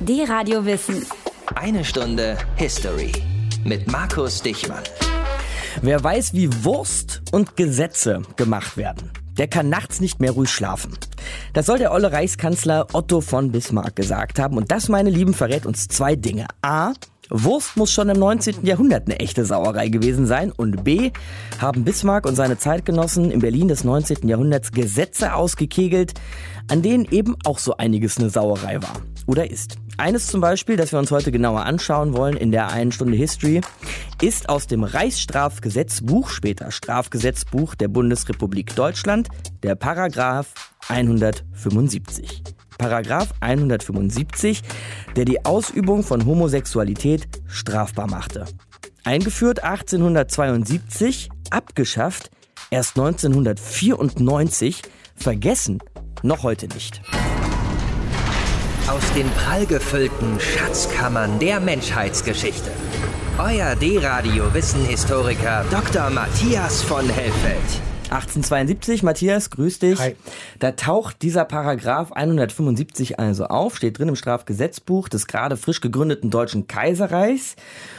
Die Radio Wissen. Eine Stunde History mit Markus Dichmann. Wer weiß, wie Wurst und Gesetze gemacht werden, der kann nachts nicht mehr ruhig schlafen. Das soll der olle Reichskanzler Otto von Bismarck gesagt haben. Und das, meine Lieben, verrät uns zwei Dinge. A. Wurst muss schon im 19. Jahrhundert eine echte Sauerei gewesen sein. Und B. haben Bismarck und seine Zeitgenossen in Berlin des 19. Jahrhunderts Gesetze ausgekegelt, an denen eben auch so einiges eine Sauerei war. Oder ist. Eines zum Beispiel, das wir uns heute genauer anschauen wollen in der einen Stunde History, ist aus dem Reichsstrafgesetzbuch, später Strafgesetzbuch der Bundesrepublik Deutschland, der Paragraph 175. Paragraph 175, der die Ausübung von Homosexualität strafbar machte. Eingeführt 1872, abgeschafft erst 1994, vergessen noch heute nicht. Aus den prallgefüllten Schatzkammern der Menschheitsgeschichte. Euer D-Radio Wissenhistoriker Dr. Matthias von Hellfeld. 1872, Matthias, grüß dich. Hi. Da taucht dieser Paragraph 175 also auf, steht drin im Strafgesetzbuch des gerade frisch gegründeten Deutschen Kaiserreichs.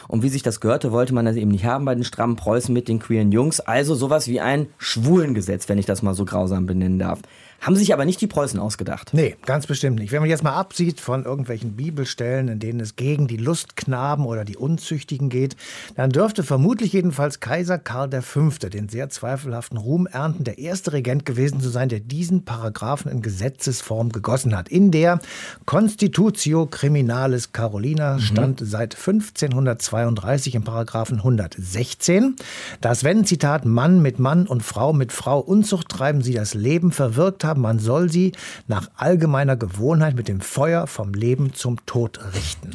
Und wie sich das gehörte, wollte man das eben nicht haben bei den strammen Preußen mit den queeren Jungs. Also sowas wie ein Schwulengesetz, wenn ich das mal so grausam benennen darf. Haben sich aber nicht die Preußen ausgedacht. Nee, ganz bestimmt nicht. Wenn man jetzt mal absieht von irgendwelchen Bibelstellen, in denen es gegen die Lustknaben oder die Unzüchtigen geht, dann dürfte vermutlich jedenfalls Kaiser Karl V. den sehr zweifelhaften Ruhm ernten, der erste Regent gewesen zu sein, der diesen Paragraphen in Gesetzesform gegossen hat. In der Constitutio Criminalis Carolina stand seit 1532 im Paragraphen 116, dass wenn, Zitat, Mann mit Mann und Frau mit Frau Unzucht treiben, sie das Leben verwirkt haben, man soll sie nach allgemeiner Gewohnheit mit dem Feuer vom Leben zum Tod richten.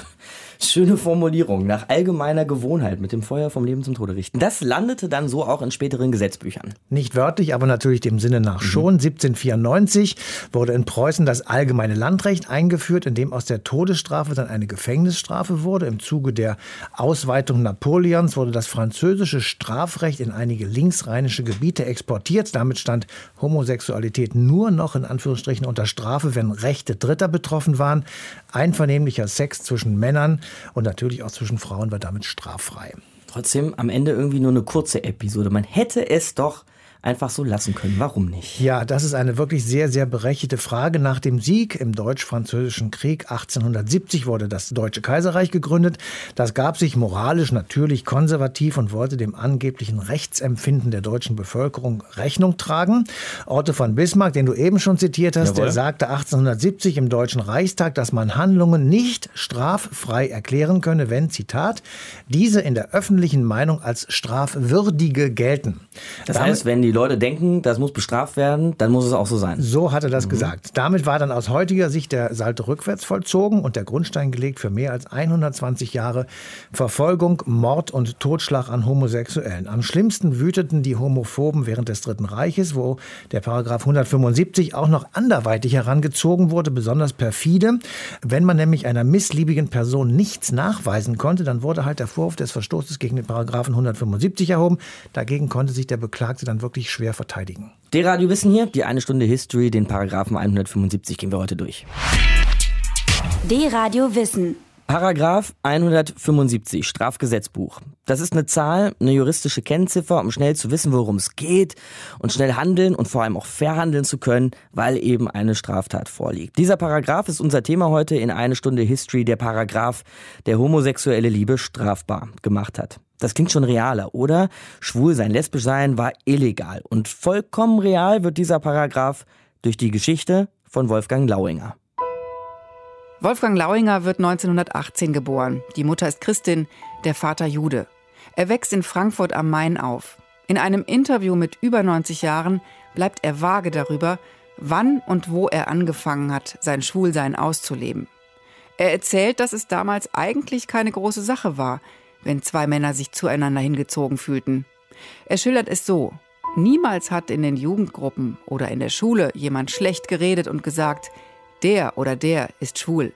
Schöne Formulierung. Nach allgemeiner Gewohnheit mit dem Feuer vom Leben zum Tode richten. Das landete dann so auch in späteren Gesetzbüchern. Nicht wörtlich, aber natürlich dem Sinne nach schon. 1794 wurde in Preußen das allgemeine Landrecht eingeführt, in dem aus der Todesstrafe dann eine Gefängnisstrafe wurde. Im Zuge der Ausweitung Napoleons wurde das französische Strafrecht in einige linksrheinische Gebiete exportiert. Damit stand Homosexualität nur noch in Anführungsstrichen unter Strafe, wenn Rechte Dritter betroffen waren. Einvernehmlicher Sex zwischen Männern und natürlich auch zwischen Frauen war damit straffrei. Trotzdem am Ende irgendwie nur eine kurze Episode. Man hätte es doch einfach so lassen können. Warum nicht? Ja, das ist eine wirklich sehr, sehr berechtigte Frage. Nach dem Sieg im Deutsch-Französischen Krieg 1870 wurde das Deutsche Kaiserreich gegründet. Das gab sich moralisch natürlich konservativ und wollte dem angeblichen Rechtsempfinden der deutschen Bevölkerung Rechnung tragen. Otto von Bismarck, den du eben schon zitiert hast, Jawohl. der sagte 1870 im Deutschen Reichstag, dass man Handlungen nicht straffrei erklären könne, wenn, Zitat, diese in der öffentlichen Meinung als strafwürdige gelten. Das Damit- heißt, wenn die Leute denken, das muss bestraft werden, dann muss es auch so sein. So hat er das gesagt. Damit war dann aus heutiger Sicht der Salto rückwärts vollzogen und der Grundstein gelegt für mehr als 120 Jahre Verfolgung, Mord und Totschlag an Homosexuellen. Am schlimmsten wüteten die Homophoben während des Dritten Reiches, wo der Paragraph 175 auch noch anderweitig herangezogen wurde, besonders perfide. Wenn man nämlich einer missliebigen Person nichts nachweisen konnte, dann wurde halt der Vorwurf des Verstoßes gegen den Paragraphen 175 erhoben. Dagegen konnte sich der Beklagte dann wirklich schwer verteidigen. D-Radio Wissen hier, die eine Stunde History, den Paragraphen 175 gehen wir heute durch. D-Radio Wissen. Paragraph 175 Strafgesetzbuch. Das ist eine Zahl, eine juristische Kennziffer, um schnell zu wissen, worum es geht und schnell handeln und vor allem auch verhandeln zu können, weil eben eine Straftat vorliegt. Dieser Paragraph ist unser Thema heute in eine Stunde History, der Paragraph, der homosexuelle Liebe strafbar gemacht hat. Das klingt schon realer, oder? Schwul sein, lesbisch sein war illegal und vollkommen real wird dieser Paragraph durch die Geschichte von Wolfgang Lauinger. Wolfgang Lauinger wird 1918 geboren. Die Mutter ist Christin, der Vater Jude. Er wächst in Frankfurt am Main auf. In einem Interview mit über 90 Jahren bleibt er vage darüber, wann und wo er angefangen hat, sein Schwulsein auszuleben. Er erzählt, dass es damals eigentlich keine große Sache war, wenn zwei Männer sich zueinander hingezogen fühlten. Er schildert es so. Niemals hat in den Jugendgruppen oder in der Schule jemand schlecht geredet und gesagt, der oder der ist schwul.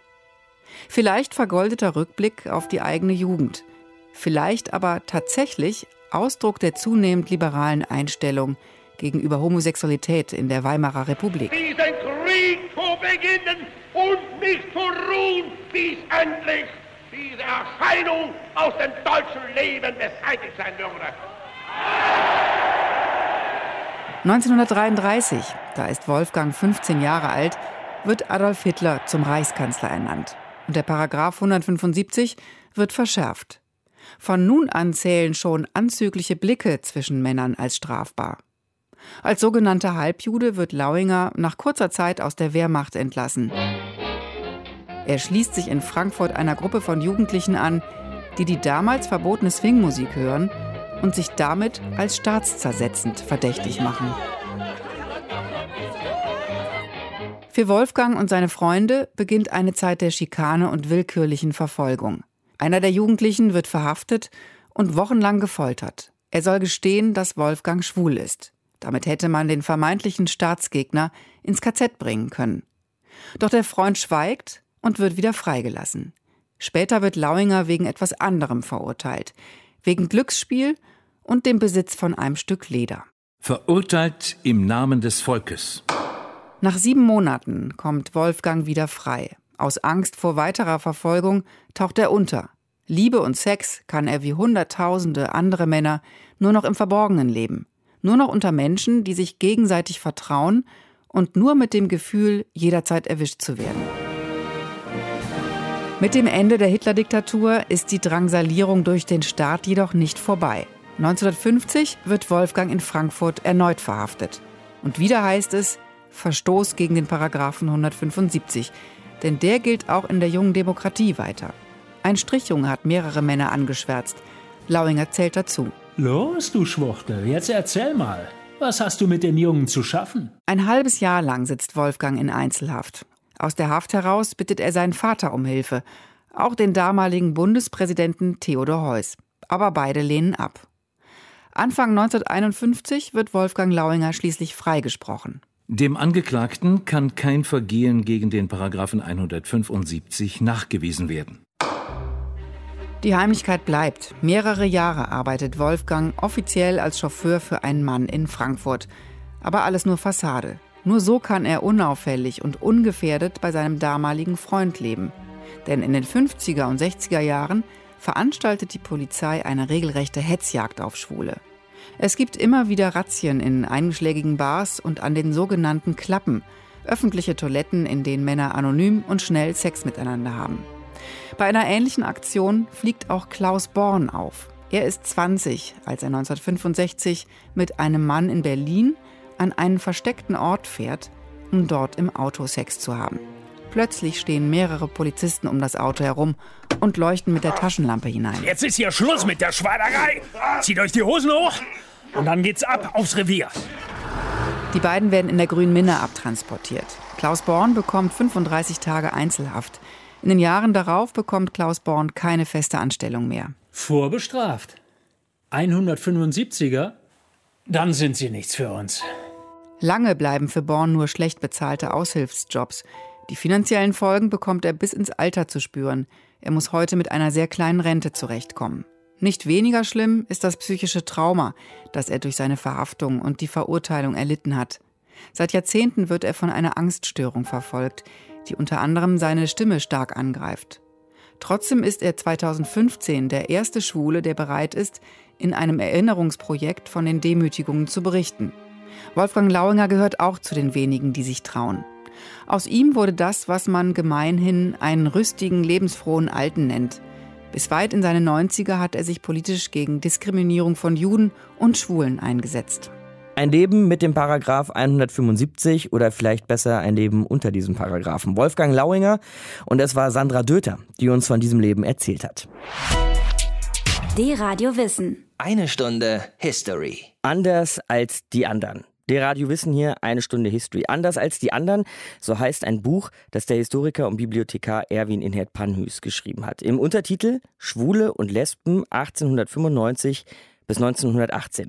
Vielleicht vergoldeter Rückblick auf die eigene Jugend. Vielleicht aber tatsächlich Ausdruck der zunehmend liberalen Einstellung gegenüber Homosexualität in der Weimarer Republik. diesen Krieg zu beginnen und nicht zu ruhen, bis endlich diese Erscheinung aus dem deutschen Leben beseitigt sein würde. 1933, da ist Wolfgang 15 Jahre alt, wird Adolf Hitler zum Reichskanzler ernannt. Und der Paragraph 175 wird verschärft. Von nun an zählen schon anzügliche Blicke zwischen Männern als strafbar. Als sogenannter Halbjude wird Lauinger nach kurzer Zeit aus der Wehrmacht entlassen. Er schließt sich in Frankfurt einer Gruppe von Jugendlichen an, die die damals verbotene Swingmusik hören und sich damit als staatszersetzend verdächtig machen. Für Wolfgang und seine Freunde beginnt eine Zeit der Schikane und willkürlichen Verfolgung. Einer der Jugendlichen wird verhaftet und wochenlang gefoltert. Er soll gestehen, dass Wolfgang schwul ist. Damit hätte man den vermeintlichen Staatsgegner ins KZ bringen können. Doch der Freund schweigt und wird wieder freigelassen. Später wird Lauinger wegen etwas anderem verurteilt. Wegen Glücksspiel und dem Besitz von einem Stück Leder. Verurteilt im Namen des Volkes. Nach sieben Monaten kommt Wolfgang wieder frei. Aus Angst vor weiterer Verfolgung taucht er unter. Liebe und Sex kann er wie Hunderttausende andere Männer nur noch im Verborgenen leben. Nur noch unter Menschen, die sich gegenseitig vertrauen und nur mit dem Gefühl, jederzeit erwischt zu werden. Mit dem Ende der Hitler-Diktatur ist die Drangsalierung durch den Staat jedoch nicht vorbei. 1950 wird Wolfgang in Frankfurt erneut verhaftet. Und wieder heißt es Verstoß gegen den Paragraphen 175, denn der gilt auch in der jungen Demokratie weiter. Ein Strichjunge hat mehrere Männer angeschwärzt. Lauinger zählt dazu. Los, du Schwuchtel, jetzt erzähl mal. Was hast du mit dem Jungen zu schaffen? Ein halbes Jahr lang sitzt Wolfgang in Einzelhaft. Aus der Haft heraus bittet er seinen Vater um Hilfe, auch den damaligen Bundespräsidenten Theodor Heuss. Aber beide lehnen ab. Anfang 1951 wird Wolfgang Lauinger schließlich freigesprochen. Dem Angeklagten kann kein Vergehen gegen den Paragraphen 175 nachgewiesen werden. Die Heimlichkeit bleibt. Mehrere Jahre arbeitet Wolfgang offiziell als Chauffeur für einen Mann in Frankfurt. Aber alles nur Fassade. Nur so kann er unauffällig und ungefährdet bei seinem damaligen Freund leben. Denn in den 50er und 60er Jahren veranstaltet die Polizei eine regelrechte Hetzjagd auf Schwule. Es gibt immer wieder Razzien in einschlägigen Bars und an den sogenannten Klappen, öffentliche Toiletten, in denen Männer anonym und schnell Sex miteinander haben. Bei einer ähnlichen Aktion fliegt auch Klaus Born auf. Er ist 20, als er 1965 mit einem Mann in Berlin an einen versteckten Ort fährt, um dort im Auto Sex zu haben. Plötzlich stehen mehrere Polizisten um das Auto herum und leuchten mit der Taschenlampe hinein. Jetzt ist hier Schluss mit der Schweinerei. Zieht euch die Hosen hoch und dann geht's ab aufs Revier. Die beiden werden in der grünen Minne abtransportiert. Klaus Born bekommt 35 Tage Einzelhaft. In den Jahren darauf bekommt Klaus Born keine feste Anstellung mehr. Vorbestraft. 175er? Dann sind sie nichts für uns. Lange bleiben für Born nur schlecht bezahlte Aushilfsjobs. Die finanziellen Folgen bekommt er bis ins Alter zu spüren. Er muss heute mit einer sehr kleinen Rente zurechtkommen. Nicht weniger schlimm ist das psychische Trauma, das er durch seine Verhaftung und die Verurteilung erlitten hat. Seit Jahrzehnten wird er von einer Angststörung verfolgt, die unter anderem seine Stimme stark angreift. Trotzdem ist er 2015 der erste Schwule, der bereit ist, in einem Erinnerungsprojekt von den Demütigungen zu berichten. Wolfgang Lauinger gehört auch zu den wenigen, die sich trauen. Aus ihm wurde das, was man gemeinhin einen rüstigen, lebensfrohen Alten nennt. Bis weit in seine 90er hat er sich politisch gegen Diskriminierung von Juden und Schwulen eingesetzt. Ein Leben mit dem Paragraph 175 oder vielleicht besser ein Leben unter diesem Paragraphen. Wolfgang Lauinger und es war Sandra Döter, die uns von diesem Leben erzählt hat. Die Radio Wissen. Eine Stunde History. Anders als die anderen. Der Radio Wissen hier, eine Stunde History. Anders als die anderen, so heißt ein Buch, das der Historiker und Bibliothekar Erwin Inhert Panhüs geschrieben hat. Im Untertitel Schwule und Lesben 1895 bis 1918.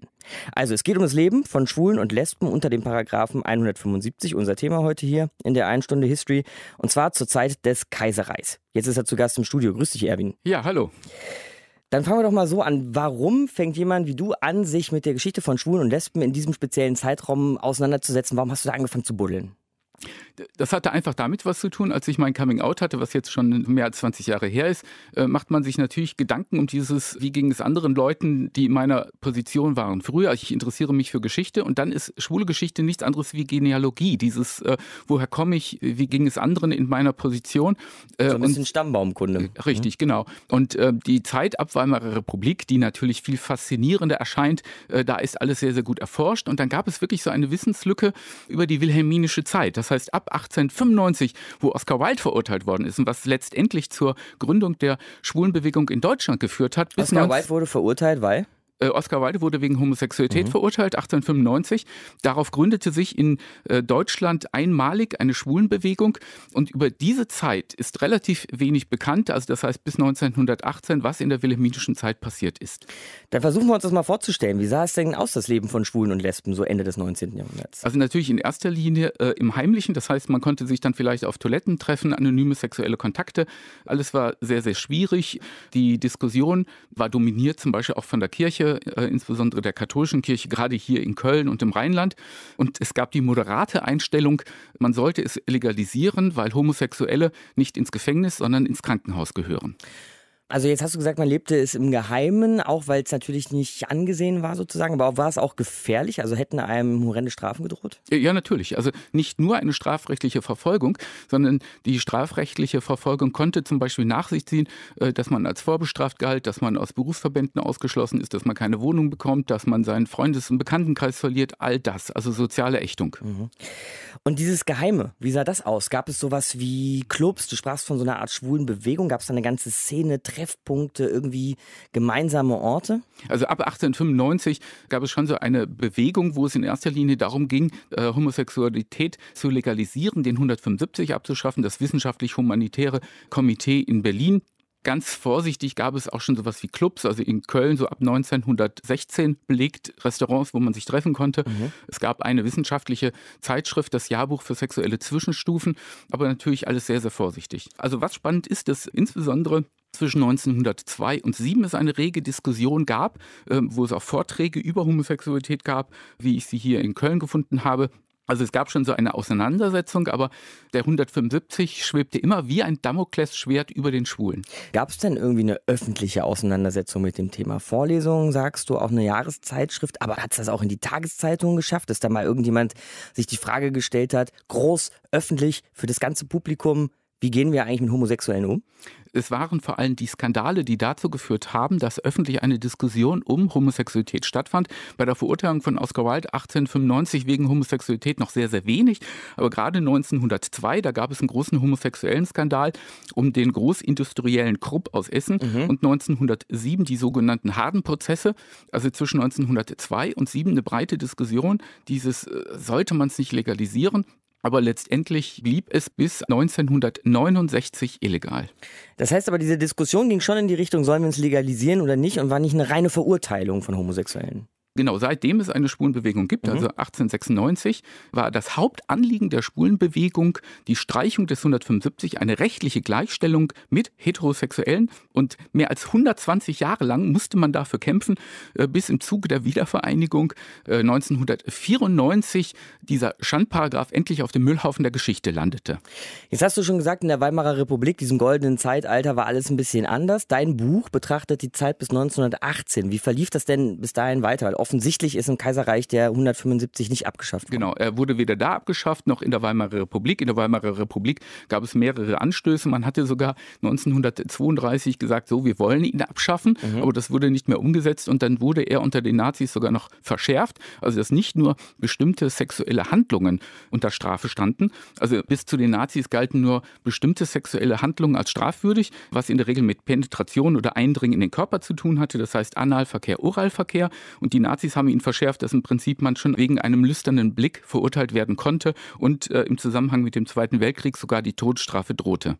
Also es geht um das Leben von Schwulen und Lesben unter dem Paragraphen 175, unser Thema heute hier in der einen Stunde History, und zwar zur Zeit des Kaiserreichs. Jetzt ist er zu Gast im Studio. Grüß dich, Erwin. Ja, hallo. Dann fangen wir doch mal so an. Warum fängt jemand wie du an, sich mit der Geschichte von Schwulen und Lesben in diesem speziellen Zeitraum auseinanderzusetzen? Warum hast du da angefangen zu buddeln? Das hatte einfach damit was zu tun, als ich mein Coming Out hatte, was jetzt schon mehr als 20 Jahre her ist, äh, macht man sich natürlich Gedanken um dieses, wie ging es anderen Leuten, die in meiner Position waren. Früher, ich interessiere mich für Geschichte und dann ist schwule Geschichte nichts anderes wie Genealogie. Dieses, äh, woher komme ich, wie ging es anderen in meiner Position. Äh, so ein bisschen und, Stammbaumkunde. Richtig, mhm. genau. Und äh, die Zeit ab Weimarer Republik, die natürlich viel faszinierender erscheint, äh, da ist alles sehr, sehr gut erforscht. Und dann gab es wirklich so eine Wissenslücke über die wilhelminische Zeit. Das heißt, ab 1895, wo Oscar Wilde verurteilt worden ist und was letztendlich zur Gründung der Schwulenbewegung in Deutschland geführt hat. Oscar Wilde wurde verurteilt, weil? Äh, Oscar Wilde wurde wegen Homosexualität mhm. verurteilt, 1895. Darauf gründete sich in äh, Deutschland einmalig eine Schwulenbewegung. Und über diese Zeit ist relativ wenig bekannt, also das heißt bis 1918, was in der wilhelminischen Zeit passiert ist. Dann versuchen wir uns das mal vorzustellen. Wie sah es denn aus, das Leben von Schwulen und Lesben, so Ende des 19. Jahrhunderts? Also natürlich in erster Linie äh, im Heimlichen. Das heißt, man konnte sich dann vielleicht auf Toiletten treffen, anonyme sexuelle Kontakte. Alles war sehr, sehr schwierig. Die Diskussion war dominiert zum Beispiel auch von der Kirche äh, insbesondere der katholischen Kirche, gerade hier in Köln und im Rheinland. Und es gab die moderate Einstellung, man sollte es legalisieren, weil Homosexuelle nicht ins Gefängnis, sondern ins Krankenhaus gehören. Also jetzt hast du gesagt, man lebte es im Geheimen, auch weil es natürlich nicht angesehen war sozusagen, aber war es auch gefährlich? Also hätten einem horrende Strafen gedroht? Ja, natürlich. Also nicht nur eine strafrechtliche Verfolgung, sondern die strafrechtliche Verfolgung konnte zum Beispiel nach sich ziehen, äh, dass man als vorbestraft galt, dass man aus Berufsverbänden ausgeschlossen ist, dass man keine Wohnung bekommt, dass man seinen Freundes- und Bekanntenkreis verliert, all das, also soziale Ächtung. Mhm. Und dieses Geheime, wie sah das aus? Gab es sowas wie Clubs? Du sprachst von so einer Art schwulen Bewegung. Gab es da eine ganze Szene, Treffpunkte, irgendwie gemeinsame Orte? Also ab 1895 gab es schon so eine Bewegung, wo es in erster Linie darum ging, äh, Homosexualität zu legalisieren, den 175 abzuschaffen, das wissenschaftlich-humanitäre Komitee in Berlin Ganz vorsichtig gab es auch schon sowas wie Clubs, also in Köln so ab 1916 belegt Restaurants, wo man sich treffen konnte. Mhm. Es gab eine wissenschaftliche Zeitschrift, das Jahrbuch für sexuelle Zwischenstufen, aber natürlich alles sehr, sehr vorsichtig. Also was spannend ist, dass insbesondere zwischen 1902 und 7 es eine rege Diskussion gab, äh, wo es auch Vorträge über Homosexualität gab, wie ich sie hier in Köln gefunden habe. Also es gab schon so eine Auseinandersetzung, aber der 175 schwebte immer wie ein Damoklesschwert über den Schwulen. Gab es denn irgendwie eine öffentliche Auseinandersetzung mit dem Thema Vorlesungen, sagst du, auch eine Jahreszeitschrift, aber hat es das auch in die Tageszeitung geschafft, dass da mal irgendjemand sich die Frage gestellt hat, groß, öffentlich, für das ganze Publikum, wie gehen wir eigentlich mit Homosexuellen um? Es waren vor allem die Skandale, die dazu geführt haben, dass öffentlich eine Diskussion um Homosexualität stattfand. Bei der Verurteilung von Oscar Wilde 1895 wegen Homosexualität noch sehr, sehr wenig. Aber gerade 1902, da gab es einen großen homosexuellen Skandal um den großindustriellen Krupp aus Essen mhm. und 1907 die sogenannten Harden-Prozesse. Also zwischen 1902 und 7 eine breite Diskussion. Dieses äh, sollte man es nicht legalisieren aber letztendlich blieb es bis 1969 illegal. Das heißt aber, diese Diskussion ging schon in die Richtung, sollen wir es legalisieren oder nicht und war nicht eine reine Verurteilung von Homosexuellen. Genau, seitdem es eine Spulenbewegung gibt, mhm. also 1896, war das Hauptanliegen der Spulenbewegung die Streichung des 175, eine rechtliche Gleichstellung mit Heterosexuellen. Und mehr als 120 Jahre lang musste man dafür kämpfen, äh, bis im Zuge der Wiedervereinigung 1994 äh, dieser Schandparagraph endlich auf dem Müllhaufen der Geschichte landete. Jetzt hast du schon gesagt, in der Weimarer Republik, diesem goldenen Zeitalter, war alles ein bisschen anders. Dein Buch betrachtet die Zeit bis 1918. Wie verlief das denn bis dahin weiter? Offensichtlich ist im Kaiserreich der 175 nicht abgeschafft worden. Genau, er wurde weder da abgeschafft noch in der Weimarer Republik. In der Weimarer Republik gab es mehrere Anstöße. Man hatte sogar 1932 gesagt, so, wir wollen ihn abschaffen, mhm. aber das wurde nicht mehr umgesetzt und dann wurde er unter den Nazis sogar noch verschärft. Also, dass nicht nur bestimmte sexuelle Handlungen unter Strafe standen. Also, bis zu den Nazis galten nur bestimmte sexuelle Handlungen als strafwürdig, was in der Regel mit Penetration oder Eindringen in den Körper zu tun hatte. Das heißt Analverkehr, Oralverkehr. Und die Nazis Nazis haben ihn verschärft, dass im Prinzip man schon wegen einem lüsternen Blick verurteilt werden konnte und äh, im Zusammenhang mit dem Zweiten Weltkrieg sogar die Todesstrafe drohte.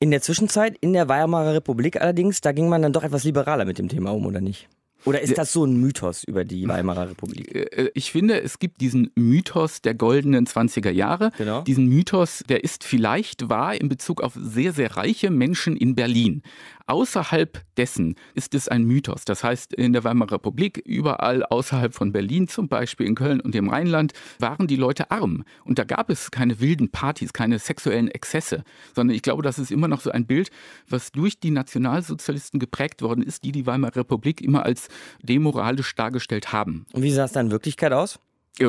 In der Zwischenzeit, in der Weimarer Republik allerdings, da ging man dann doch etwas liberaler mit dem Thema um, oder nicht? Oder ist das so ein Mythos über die Weimarer Republik? Äh, ich finde, es gibt diesen Mythos der goldenen 20er Jahre. Genau. Diesen Mythos, der ist vielleicht wahr in Bezug auf sehr, sehr reiche Menschen in Berlin. Außerhalb dessen ist es ein Mythos. Das heißt, in der Weimarer Republik, überall außerhalb von Berlin, zum Beispiel in Köln und im Rheinland, waren die Leute arm. Und da gab es keine wilden Partys, keine sexuellen Exzesse, sondern ich glaube, das ist immer noch so ein Bild, was durch die Nationalsozialisten geprägt worden ist, die die Weimarer Republik immer als demoralisch dargestellt haben. Und wie sah es dann in Wirklichkeit aus? Äh,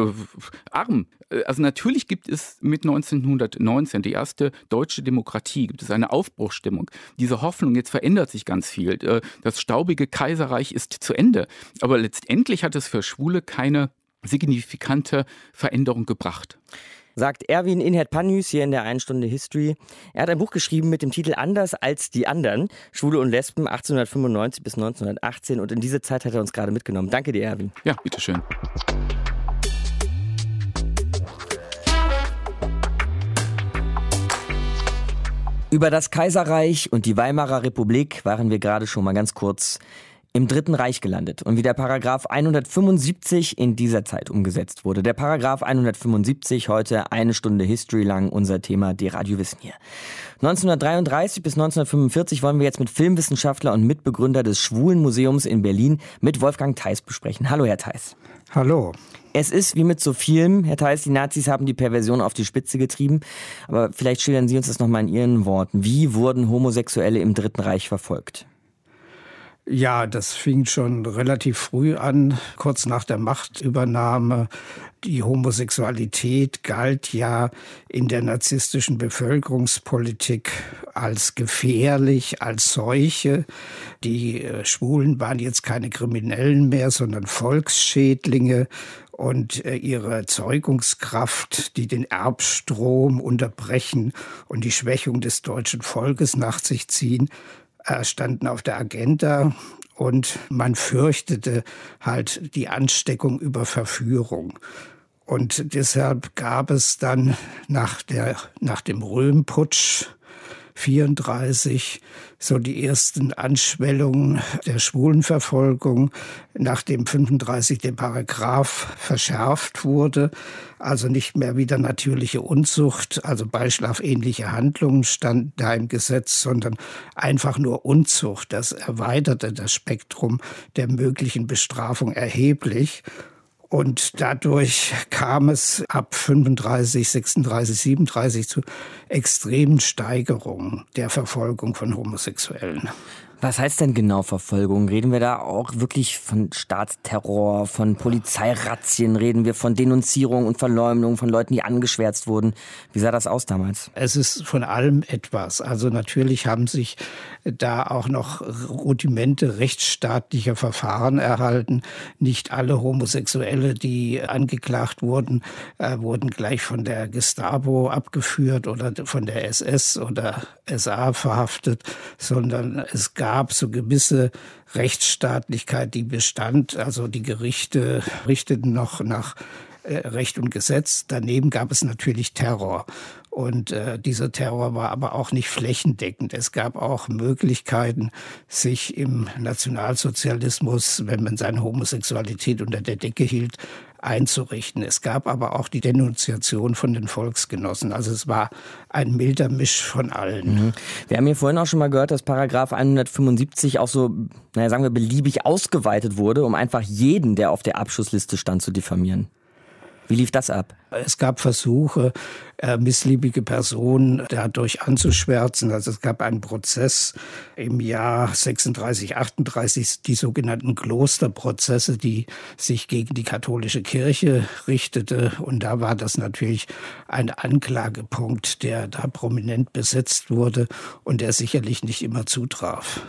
arm. Also natürlich gibt es mit 1919 die erste deutsche Demokratie, gibt es eine Aufbruchsstimmung. Diese Hoffnung, jetzt verändert sich ganz viel. Äh, das staubige Kaiserreich ist zu Ende. Aber letztendlich hat es für Schwule keine signifikante Veränderung gebracht sagt Erwin Inhert Panhüs hier in der 1 Stunde History. Er hat ein Buch geschrieben mit dem Titel Anders als die anderen, Schwule und Lesben 1895 bis 1918 und in diese Zeit hat er uns gerade mitgenommen. Danke dir, Erwin. Ja, bitteschön. Über das Kaiserreich und die Weimarer Republik waren wir gerade schon mal ganz kurz im Dritten Reich gelandet und wie der Paragraph 175 in dieser Zeit umgesetzt wurde. Der Paragraph 175, heute eine Stunde History lang unser Thema, die Radiowissen hier. 1933 bis 1945 wollen wir jetzt mit Filmwissenschaftler und Mitbegründer des Schwulenmuseums in Berlin mit Wolfgang Theis besprechen. Hallo, Herr Theis. Hallo. Es ist wie mit so vielem, Herr Theis, die Nazis haben die Perversion auf die Spitze getrieben. Aber vielleicht schildern Sie uns das nochmal in Ihren Worten. Wie wurden Homosexuelle im Dritten Reich verfolgt? Ja, das fing schon relativ früh an, kurz nach der Machtübernahme. Die Homosexualität galt ja in der narzisstischen Bevölkerungspolitik als gefährlich, als Seuche. Die äh, Schwulen waren jetzt keine Kriminellen mehr, sondern Volksschädlinge und äh, ihre Zeugungskraft, die den Erbstrom unterbrechen und die Schwächung des deutschen Volkes nach sich ziehen, standen auf der Agenda und man fürchtete halt die Ansteckung über Verführung. Und deshalb gab es dann nach, der, nach dem Röhmputsch 34 so die ersten Anschwellungen der Schwulenverfolgung, nachdem 35 der Paragraph verschärft wurde, also nicht mehr wieder natürliche Unzucht, also beischlafähnliche Handlungen stand da im Gesetz, sondern einfach nur Unzucht. Das erweiterte das Spektrum der möglichen Bestrafung erheblich. Und dadurch kam es ab 35, 36, 37 zu extremen Steigerungen der Verfolgung von Homosexuellen. Was heißt denn genau Verfolgung? Reden wir da auch wirklich von Staatsterror, von Polizeirazzien? Reden wir von Denunzierung und Verleumdung von Leuten, die angeschwärzt wurden? Wie sah das aus damals? Es ist von allem etwas. Also natürlich haben sich da auch noch Rudimente rechtsstaatlicher Verfahren erhalten. Nicht alle Homosexuelle, die angeklagt wurden, äh, wurden gleich von der Gestapo abgeführt oder von der SS oder SA verhaftet, sondern es gab gab so gewisse Rechtsstaatlichkeit, die bestand. Also die Gerichte richteten noch nach äh, Recht und Gesetz. Daneben gab es natürlich Terror. Und äh, dieser Terror war aber auch nicht flächendeckend. Es gab auch Möglichkeiten, sich im Nationalsozialismus, wenn man seine Homosexualität unter der Decke hielt, einzurichten. Es gab aber auch die Denunziation von den Volksgenossen. Also es war ein milder Misch von allen. Mhm. Wir haben hier vorhin auch schon mal gehört, dass Paragraph 175 auch so, naja, sagen wir, beliebig ausgeweitet wurde, um einfach jeden, der auf der Abschussliste stand, zu diffamieren. Wie lief das ab? Es gab Versuche, äh, missliebige Personen dadurch anzuschwärzen. Also es gab einen Prozess im Jahr 36, 38, die sogenannten Klosterprozesse, die sich gegen die katholische Kirche richtete. Und da war das natürlich ein Anklagepunkt, der da prominent besetzt wurde und der sicherlich nicht immer zutraf.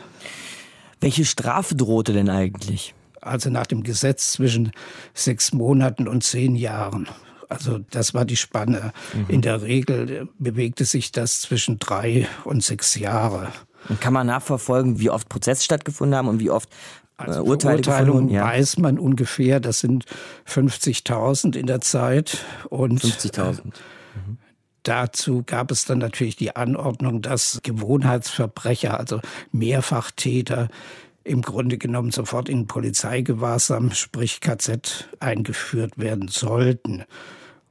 Welche Strafe drohte denn eigentlich? Also nach dem Gesetz zwischen sechs Monaten und zehn Jahren. Also das war die Spanne. Mhm. In der Regel bewegte sich das zwischen drei und sechs Jahre. Und kann man nachverfolgen, wie oft Prozesse stattgefunden haben und wie oft äh, also Urteile Verurteilungen ja. weiß man ungefähr, das sind 50.000 in der Zeit. 50.000. Mhm. Dazu gab es dann natürlich die Anordnung, dass Gewohnheitsverbrecher, also Mehrfachtäter, im Grunde genommen sofort in Polizeigewahrsam, sprich KZ, eingeführt werden sollten.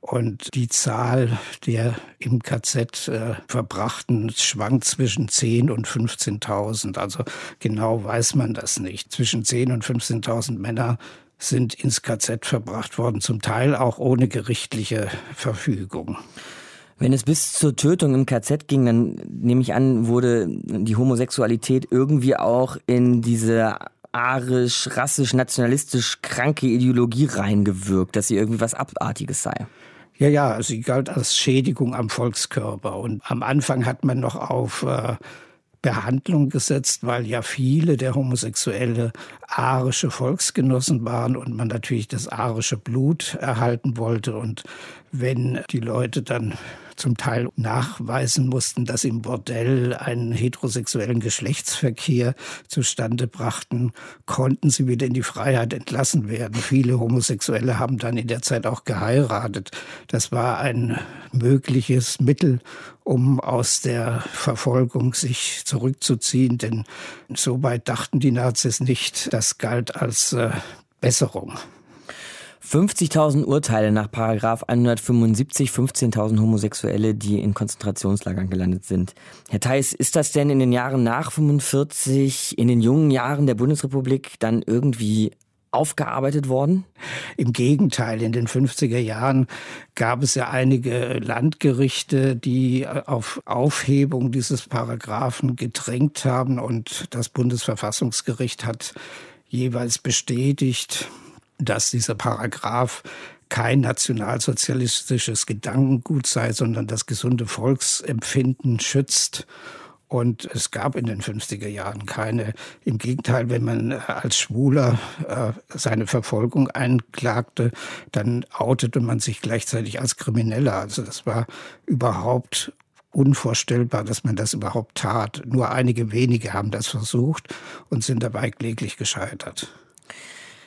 Und die Zahl der im KZ äh, verbrachten schwankt zwischen 10.000 und 15.000. Also genau weiß man das nicht. Zwischen 10.000 und 15.000 Männer sind ins KZ verbracht worden, zum Teil auch ohne gerichtliche Verfügung. Wenn es bis zur Tötung im KZ ging, dann nehme ich an, wurde die Homosexualität irgendwie auch in diese arisch, rassisch, nationalistisch kranke Ideologie reingewirkt, dass sie irgendwie was Abartiges sei. Ja, ja, sie galt als Schädigung am Volkskörper. Und am Anfang hat man noch auf äh, Behandlung gesetzt, weil ja viele der Homosexuelle arische Volksgenossen waren und man natürlich das arische Blut erhalten wollte. Und wenn die Leute dann zum Teil nachweisen mussten, dass im Bordell einen heterosexuellen Geschlechtsverkehr zustande brachten, konnten sie wieder in die Freiheit entlassen werden. Viele Homosexuelle haben dann in der Zeit auch geheiratet. Das war ein mögliches Mittel, um aus der Verfolgung sich zurückzuziehen, denn so weit dachten die Nazis nicht. Das galt als äh, Besserung. 50.000 Urteile nach Paragraph 175, 15.000 Homosexuelle, die in Konzentrationslagern gelandet sind. Herr Theis, ist das denn in den Jahren nach 45, in den jungen Jahren der Bundesrepublik dann irgendwie aufgearbeitet worden? Im Gegenteil, in den 50er Jahren gab es ja einige Landgerichte, die auf Aufhebung dieses Paragraphen gedrängt haben und das Bundesverfassungsgericht hat jeweils bestätigt, dass dieser Paragraph kein nationalsozialistisches Gedankengut sei, sondern das gesunde Volksempfinden schützt. Und es gab in den 50er Jahren keine. Im Gegenteil, wenn man als Schwuler äh, seine Verfolgung einklagte, dann outete man sich gleichzeitig als Krimineller. Also das war überhaupt unvorstellbar, dass man das überhaupt tat. Nur einige wenige haben das versucht und sind dabei kläglich gescheitert.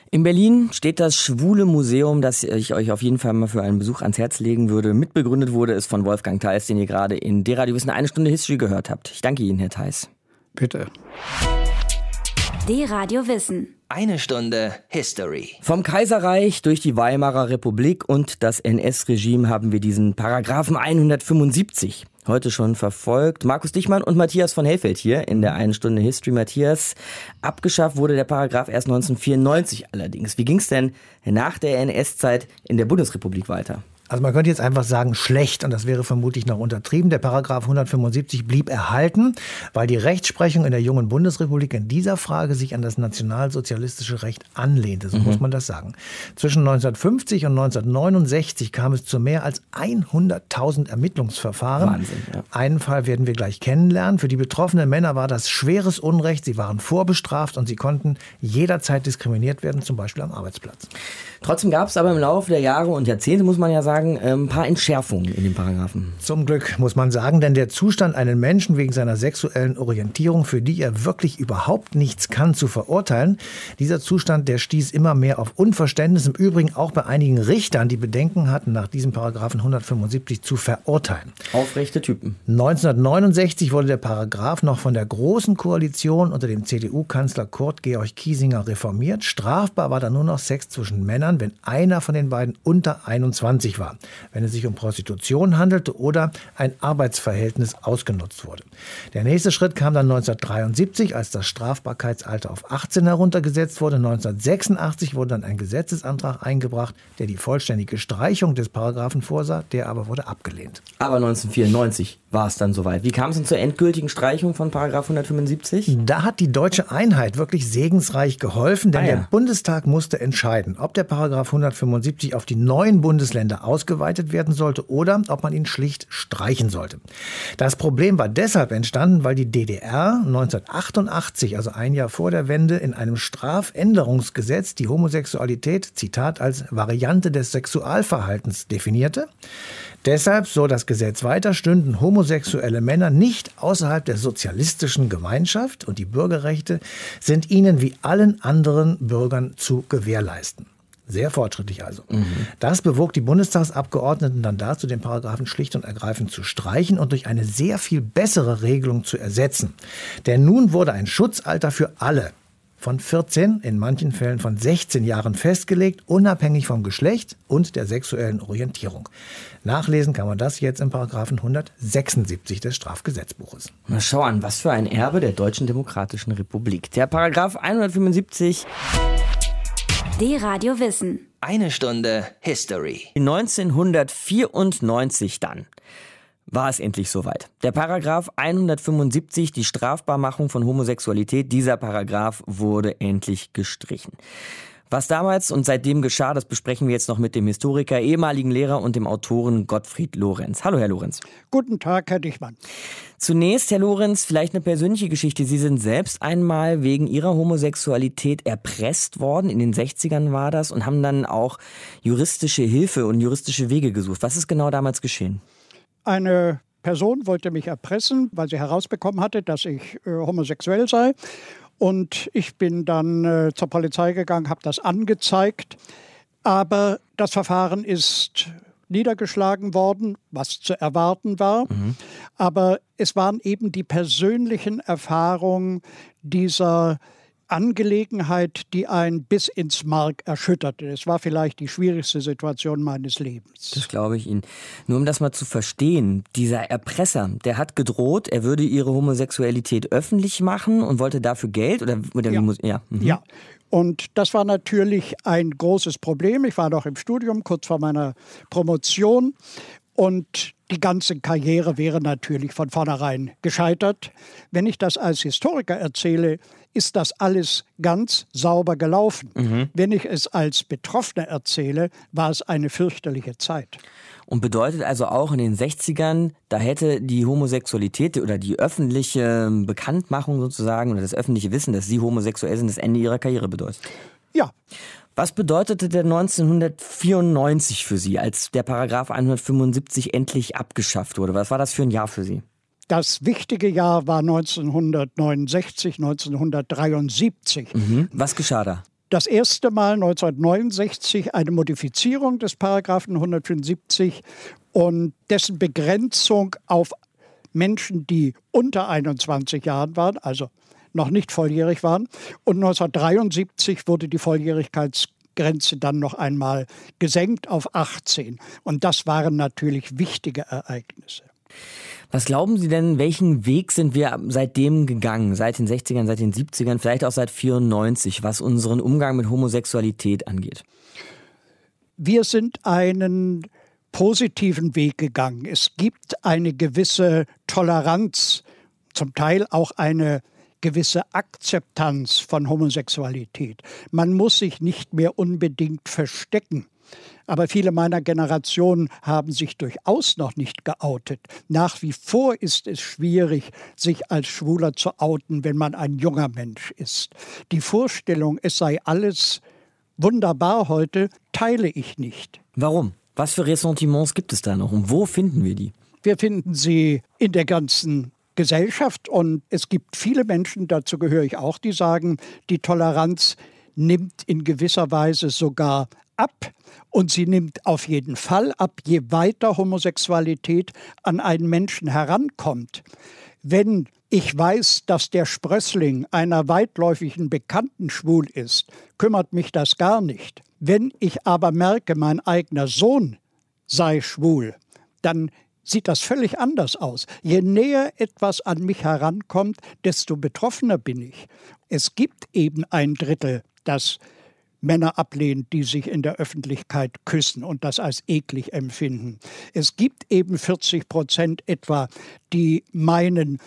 In Berlin steht das Schwule Museum, das ich euch auf jeden Fall mal für einen Besuch ans Herz legen würde. Mitbegründet wurde es von Wolfgang Theis, den ihr gerade in der Radio Wissen eine Stunde History gehört habt. Ich danke Ihnen, Herr Theis. Bitte. D-Radio Wissen. Eine Stunde History. Vom Kaiserreich durch die Weimarer Republik und das NS-Regime haben wir diesen Paragraphen 175 heute schon verfolgt. Markus Dichmann und Matthias von Hellfeld hier in der einen Stunde History. Matthias, abgeschafft wurde der Paragraph erst 1994 allerdings. Wie ging es denn nach der NS-Zeit in der Bundesrepublik weiter? Also man könnte jetzt einfach sagen, schlecht, und das wäre vermutlich noch untertrieben. Der Paragraph 175 blieb erhalten, weil die Rechtsprechung in der jungen Bundesrepublik in dieser Frage sich an das nationalsozialistische Recht anlehnte, so mhm. muss man das sagen. Zwischen 1950 und 1969 kam es zu mehr als 100.000 Ermittlungsverfahren. Wahnsinn, ja. Einen Fall werden wir gleich kennenlernen. Für die betroffenen Männer war das schweres Unrecht. Sie waren vorbestraft und sie konnten jederzeit diskriminiert werden, zum Beispiel am Arbeitsplatz. Trotzdem gab es aber im Laufe der Jahre und Jahrzehnte, muss man ja sagen, ein ähm, paar Entschärfungen in den Paragraphen. Zum Glück, muss man sagen, denn der Zustand, einen Menschen wegen seiner sexuellen Orientierung, für die er wirklich überhaupt nichts kann, zu verurteilen, dieser Zustand, der stieß immer mehr auf Unverständnis, im Übrigen auch bei einigen Richtern, die Bedenken hatten, nach diesem Paragraphen 175 zu verurteilen. Aufrechte Typen. 1969 wurde der Paragraph noch von der Großen Koalition unter dem CDU-Kanzler Kurt Georg Kiesinger reformiert. Strafbar war dann nur noch Sex zwischen Männern, wenn einer von den beiden unter 21 war, wenn es sich um Prostitution handelte oder ein Arbeitsverhältnis ausgenutzt wurde. Der nächste Schritt kam dann 1973, als das Strafbarkeitsalter auf 18 heruntergesetzt wurde. 1986 wurde dann ein Gesetzesantrag eingebracht, der die vollständige Streichung des Paragraphen vorsah, der aber wurde abgelehnt. Aber 1994 war es dann soweit. Wie kam es denn zur endgültigen Streichung von Paragraph 175? Da hat die deutsche Einheit wirklich segensreich geholfen, denn ah, ja. der Bundestag musste entscheiden, ob der Paragraph 175 auf die neuen Bundesländer ausgeweitet werden sollte oder ob man ihn schlicht streichen sollte. Das Problem war deshalb entstanden, weil die DDR 1988, also ein Jahr vor der Wende, in einem Strafänderungsgesetz die Homosexualität, Zitat, als Variante des Sexualverhaltens definierte. Deshalb, so das Gesetz weiter, stünden homosexuelle Männer nicht außerhalb der sozialistischen Gemeinschaft und die Bürgerrechte sind ihnen wie allen anderen Bürgern zu gewährleisten. Sehr fortschrittlich also. Mhm. Das bewog die Bundestagsabgeordneten dann dazu, den Paragraphen schlicht und ergreifend zu streichen und durch eine sehr viel bessere Regelung zu ersetzen. Denn nun wurde ein Schutzalter für alle von 14, in manchen Fällen von 16 Jahren festgelegt, unabhängig vom Geschlecht und der sexuellen Orientierung. Nachlesen kann man das jetzt im Paragraphen 176 des Strafgesetzbuches. Mal schauen, was für ein Erbe der Deutschen Demokratischen Republik. Der Paragraph 175. D-Radio Wissen. Eine Stunde History. 1994 dann war es endlich soweit. Der Paragraph 175, die Strafbarmachung von Homosexualität, dieser Paragraph wurde endlich gestrichen. Was damals und seitdem geschah, das besprechen wir jetzt noch mit dem Historiker, ehemaligen Lehrer und dem Autoren Gottfried Lorenz. Hallo, Herr Lorenz. Guten Tag, Herr Dichmann. Zunächst, Herr Lorenz, vielleicht eine persönliche Geschichte. Sie sind selbst einmal wegen Ihrer Homosexualität erpresst worden, in den 60ern war das, und haben dann auch juristische Hilfe und juristische Wege gesucht. Was ist genau damals geschehen? Eine Person wollte mich erpressen, weil sie herausbekommen hatte, dass ich äh, homosexuell sei. Und ich bin dann äh, zur Polizei gegangen, habe das angezeigt. Aber das Verfahren ist niedergeschlagen worden, was zu erwarten war. Mhm. Aber es waren eben die persönlichen Erfahrungen dieser Angelegenheit, die einen bis ins Mark erschütterte. Es war vielleicht die schwierigste Situation meines Lebens. Das glaube ich Ihnen. Nur um das mal zu verstehen, dieser Erpresser, der hat gedroht, er würde ihre Homosexualität öffentlich machen und wollte dafür Geld oder, oder ja. Muss, ja. Mhm. ja. Und das war natürlich ein großes Problem. Ich war noch im Studium, kurz vor meiner Promotion. Und die ganze Karriere wäre natürlich von vornherein gescheitert. Wenn ich das als Historiker erzähle, ist das alles ganz sauber gelaufen. Mhm. Wenn ich es als Betroffener erzähle, war es eine fürchterliche Zeit. Und bedeutet also auch in den 60ern, da hätte die Homosexualität oder die öffentliche Bekanntmachung sozusagen oder das öffentliche Wissen, dass Sie homosexuell sind, das Ende Ihrer Karriere bedeutet. Ja. Was bedeutete der 1994 für Sie, als der Paragraph 175 endlich abgeschafft wurde? Was war das für ein Jahr für Sie? Das wichtige Jahr war 1969, 1973. Mhm. Was geschah da? Das erste Mal 1969 eine Modifizierung des Paragraphen 175 und dessen Begrenzung auf Menschen, die unter 21 Jahren waren, also noch nicht volljährig waren. Und 1973 wurde die Volljährigkeitsgrenze dann noch einmal gesenkt auf 18. Und das waren natürlich wichtige Ereignisse. Was glauben Sie denn, welchen Weg sind wir seitdem gegangen? Seit den 60ern, seit den 70ern, vielleicht auch seit 94, was unseren Umgang mit Homosexualität angeht? Wir sind einen positiven Weg gegangen. Es gibt eine gewisse Toleranz, zum Teil auch eine gewisse Akzeptanz von Homosexualität. Man muss sich nicht mehr unbedingt verstecken. Aber viele meiner Generation haben sich durchaus noch nicht geoutet. Nach wie vor ist es schwierig, sich als Schwuler zu outen, wenn man ein junger Mensch ist. Die Vorstellung, es sei alles wunderbar heute, teile ich nicht. Warum? Was für Ressentiments gibt es da noch und wo finden wir die? Wir finden sie in der ganzen Gesellschaft. Und es gibt viele Menschen, dazu gehöre ich auch, die sagen, die Toleranz nimmt in gewisser Weise sogar ab. Und sie nimmt auf jeden Fall ab, je weiter Homosexualität an einen Menschen herankommt. Wenn ich weiß, dass der Sprössling einer weitläufigen Bekannten schwul ist, kümmert mich das gar nicht. Wenn ich aber merke, mein eigener Sohn sei schwul, dann sieht das völlig anders aus. Je näher etwas an mich herankommt, desto betroffener bin ich. Es gibt eben ein Drittel, das Männer ablehnt, die sich in der Öffentlichkeit küssen und das als eklig empfinden. Es gibt eben 40 Prozent etwa, die meinen,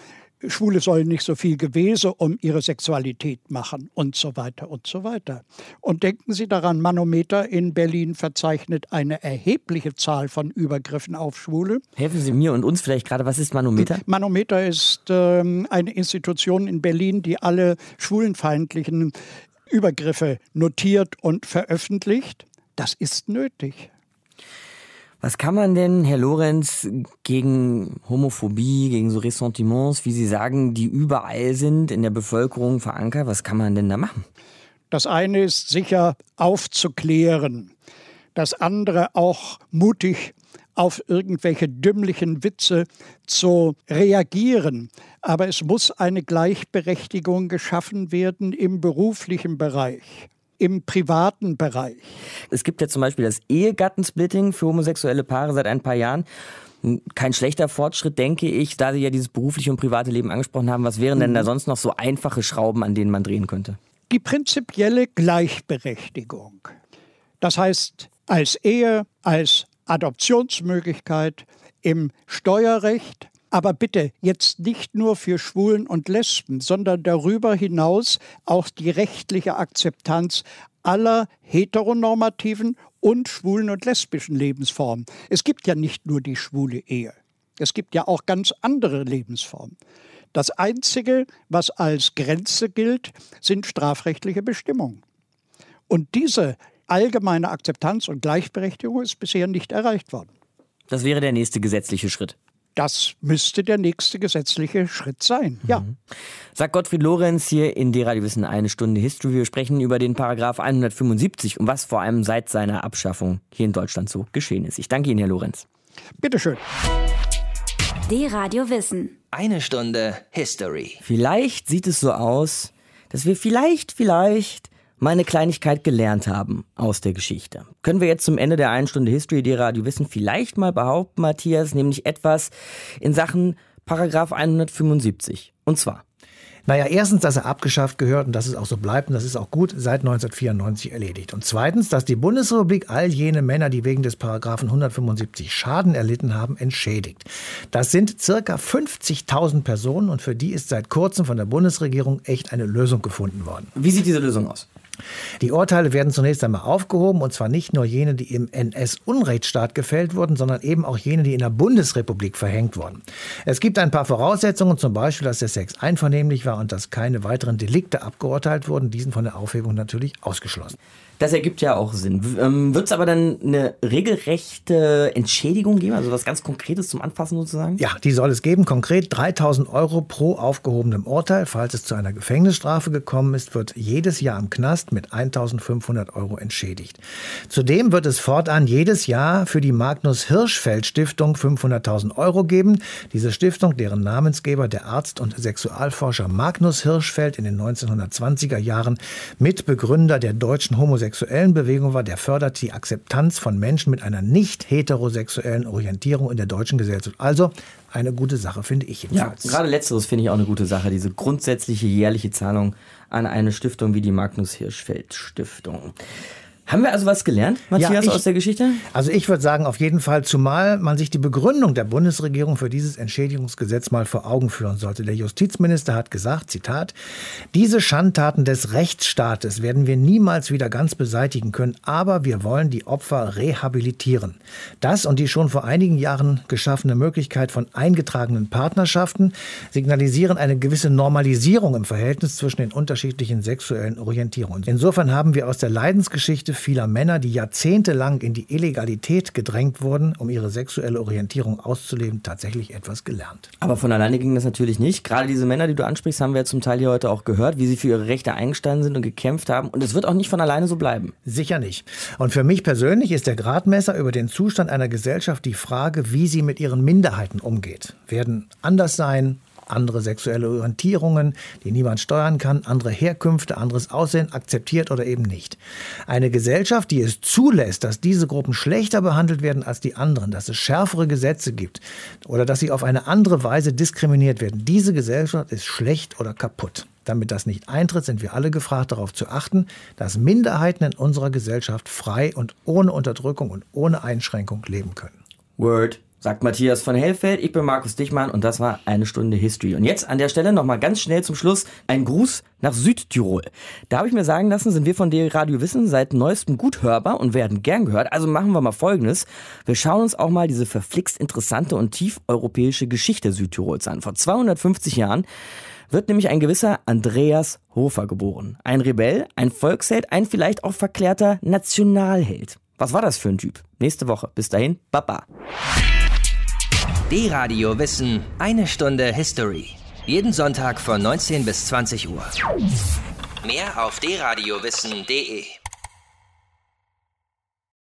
Schwule sollen nicht so viel Gewese um ihre Sexualität machen und so weiter und so weiter. Und denken Sie daran, Manometer in Berlin verzeichnet eine erhebliche Zahl von Übergriffen auf Schwule. Helfen Sie mir und uns vielleicht gerade, was ist Manometer? Manometer ist ähm, eine Institution in Berlin, die alle schwulenfeindlichen Übergriffe notiert und veröffentlicht. Das ist nötig. Was kann man denn, Herr Lorenz, gegen Homophobie, gegen so Ressentiments, wie Sie sagen, die überall sind, in der Bevölkerung verankert, was kann man denn da machen? Das eine ist sicher aufzuklären, das andere auch mutig auf irgendwelche dümmlichen Witze zu reagieren. Aber es muss eine Gleichberechtigung geschaffen werden im beruflichen Bereich im privaten Bereich. Es gibt ja zum Beispiel das Ehegattensplitting für homosexuelle Paare seit ein paar Jahren. Kein schlechter Fortschritt, denke ich, da Sie ja dieses berufliche und private Leben angesprochen haben. Was wären denn da mhm. sonst noch so einfache Schrauben, an denen man drehen könnte? Die prinzipielle Gleichberechtigung. Das heißt, als Ehe, als Adoptionsmöglichkeit, im Steuerrecht, aber bitte jetzt nicht nur für Schwulen und Lesben, sondern darüber hinaus auch die rechtliche Akzeptanz aller heteronormativen und schwulen und lesbischen Lebensformen. Es gibt ja nicht nur die schwule Ehe. Es gibt ja auch ganz andere Lebensformen. Das Einzige, was als Grenze gilt, sind strafrechtliche Bestimmungen. Und diese allgemeine Akzeptanz und Gleichberechtigung ist bisher nicht erreicht worden. Das wäre der nächste gesetzliche Schritt. Das müsste der nächste gesetzliche Schritt sein, ja. Mhm. Sagt Gottfried Lorenz hier in die Radio Wissen eine Stunde History. Wir sprechen über den Paragraph 175 und was vor allem seit seiner Abschaffung hier in Deutschland so geschehen ist. Ich danke Ihnen, Herr Lorenz. Bitteschön. Die Radio Wissen. Eine Stunde History. Vielleicht sieht es so aus, dass wir vielleicht, vielleicht mal eine Kleinigkeit gelernt haben aus der Geschichte. Können wir jetzt zum Ende der einen Stunde History die Radio Wissen vielleicht mal behaupten, Matthias, nämlich etwas in Sachen Paragraph 175. Und zwar. Naja, erstens, dass er abgeschafft gehört und dass es auch so bleibt und das ist auch gut seit 1994 erledigt. Und zweitens, dass die Bundesrepublik all jene Männer, die wegen des Paragraphen 175 Schaden erlitten haben, entschädigt. Das sind circa 50.000 Personen und für die ist seit kurzem von der Bundesregierung echt eine Lösung gefunden worden. Wie sieht diese Lösung aus? Die Urteile werden zunächst einmal aufgehoben, und zwar nicht nur jene, die im NS-Unrechtsstaat gefällt wurden, sondern eben auch jene, die in der Bundesrepublik verhängt wurden. Es gibt ein paar Voraussetzungen, zum Beispiel, dass der Sex einvernehmlich war und dass keine weiteren Delikte abgeurteilt wurden. Diesen von der Aufhebung natürlich ausgeschlossen. Das ergibt ja auch Sinn. Ähm, Wird es aber dann eine regelrechte Entschädigung geben, also was ganz Konkretes zum Anfassen sozusagen? Ja, die soll es geben. Konkret 3000 Euro pro aufgehobenem Urteil. Falls es zu einer Gefängnisstrafe gekommen ist, wird jedes Jahr im Knast mit 1500 Euro entschädigt. Zudem wird es fortan jedes Jahr für die Magnus Hirschfeld Stiftung 500.000 Euro geben. Diese Stiftung, deren Namensgeber der Arzt und Sexualforscher Magnus Hirschfeld in den 1920er Jahren Mitbegründer der deutschen Homosexualität homosexuellen Bewegung war, der fördert die Akzeptanz von Menschen mit einer nicht heterosexuellen Orientierung in der deutschen Gesellschaft. Also eine gute Sache, finde ich jedenfalls. Ja, gerade letzteres finde ich auch eine gute Sache, diese grundsätzliche jährliche Zahlung an eine Stiftung wie die Magnus Hirschfeld Stiftung. Haben wir also was gelernt, Matthias, ja, ich, aus der Geschichte? Also ich würde sagen, auf jeden Fall, zumal man sich die Begründung der Bundesregierung für dieses Entschädigungsgesetz mal vor Augen führen sollte. Der Justizminister hat gesagt, Zitat, diese Schandtaten des Rechtsstaates werden wir niemals wieder ganz beseitigen können, aber wir wollen die Opfer rehabilitieren. Das und die schon vor einigen Jahren geschaffene Möglichkeit von eingetragenen Partnerschaften signalisieren eine gewisse Normalisierung im Verhältnis zwischen den unterschiedlichen sexuellen Orientierungen. Insofern haben wir aus der Leidensgeschichte vieler Männer, die jahrzehntelang in die Illegalität gedrängt wurden, um ihre sexuelle Orientierung auszuleben, tatsächlich etwas gelernt. Aber von alleine ging das natürlich nicht. Gerade diese Männer, die du ansprichst, haben wir zum Teil hier heute auch gehört, wie sie für ihre Rechte eingestanden sind und gekämpft haben. Und es wird auch nicht von alleine so bleiben. Sicher nicht. Und für mich persönlich ist der Gradmesser über den Zustand einer Gesellschaft die Frage, wie sie mit ihren Minderheiten umgeht. Werden anders sein, andere sexuelle Orientierungen, die niemand steuern kann, andere Herkünfte, anderes Aussehen akzeptiert oder eben nicht. Eine Gesellschaft, die es zulässt, dass diese Gruppen schlechter behandelt werden als die anderen, dass es schärfere Gesetze gibt oder dass sie auf eine andere Weise diskriminiert werden, diese Gesellschaft ist schlecht oder kaputt. Damit das nicht eintritt, sind wir alle gefragt, darauf zu achten, dass Minderheiten in unserer Gesellschaft frei und ohne Unterdrückung und ohne Einschränkung leben können. Word sagt Matthias von Hellfeld. Ich bin Markus Dichmann und das war eine Stunde History. Und jetzt an der Stelle nochmal ganz schnell zum Schluss ein Gruß nach Südtirol. Da habe ich mir sagen lassen, sind wir von der Radio Wissen seit neuestem gut hörbar und werden gern gehört. Also machen wir mal Folgendes. Wir schauen uns auch mal diese verflixt interessante und tief europäische Geschichte Südtirols an. Vor 250 Jahren wird nämlich ein gewisser Andreas Hofer geboren. Ein Rebell, ein Volksheld, ein vielleicht auch verklärter Nationalheld. Was war das für ein Typ? Nächste Woche. Bis dahin, Baba. D-Radio Wissen, eine Stunde History. Jeden Sonntag von 19 bis 20 Uhr. Mehr auf dradiowissen.de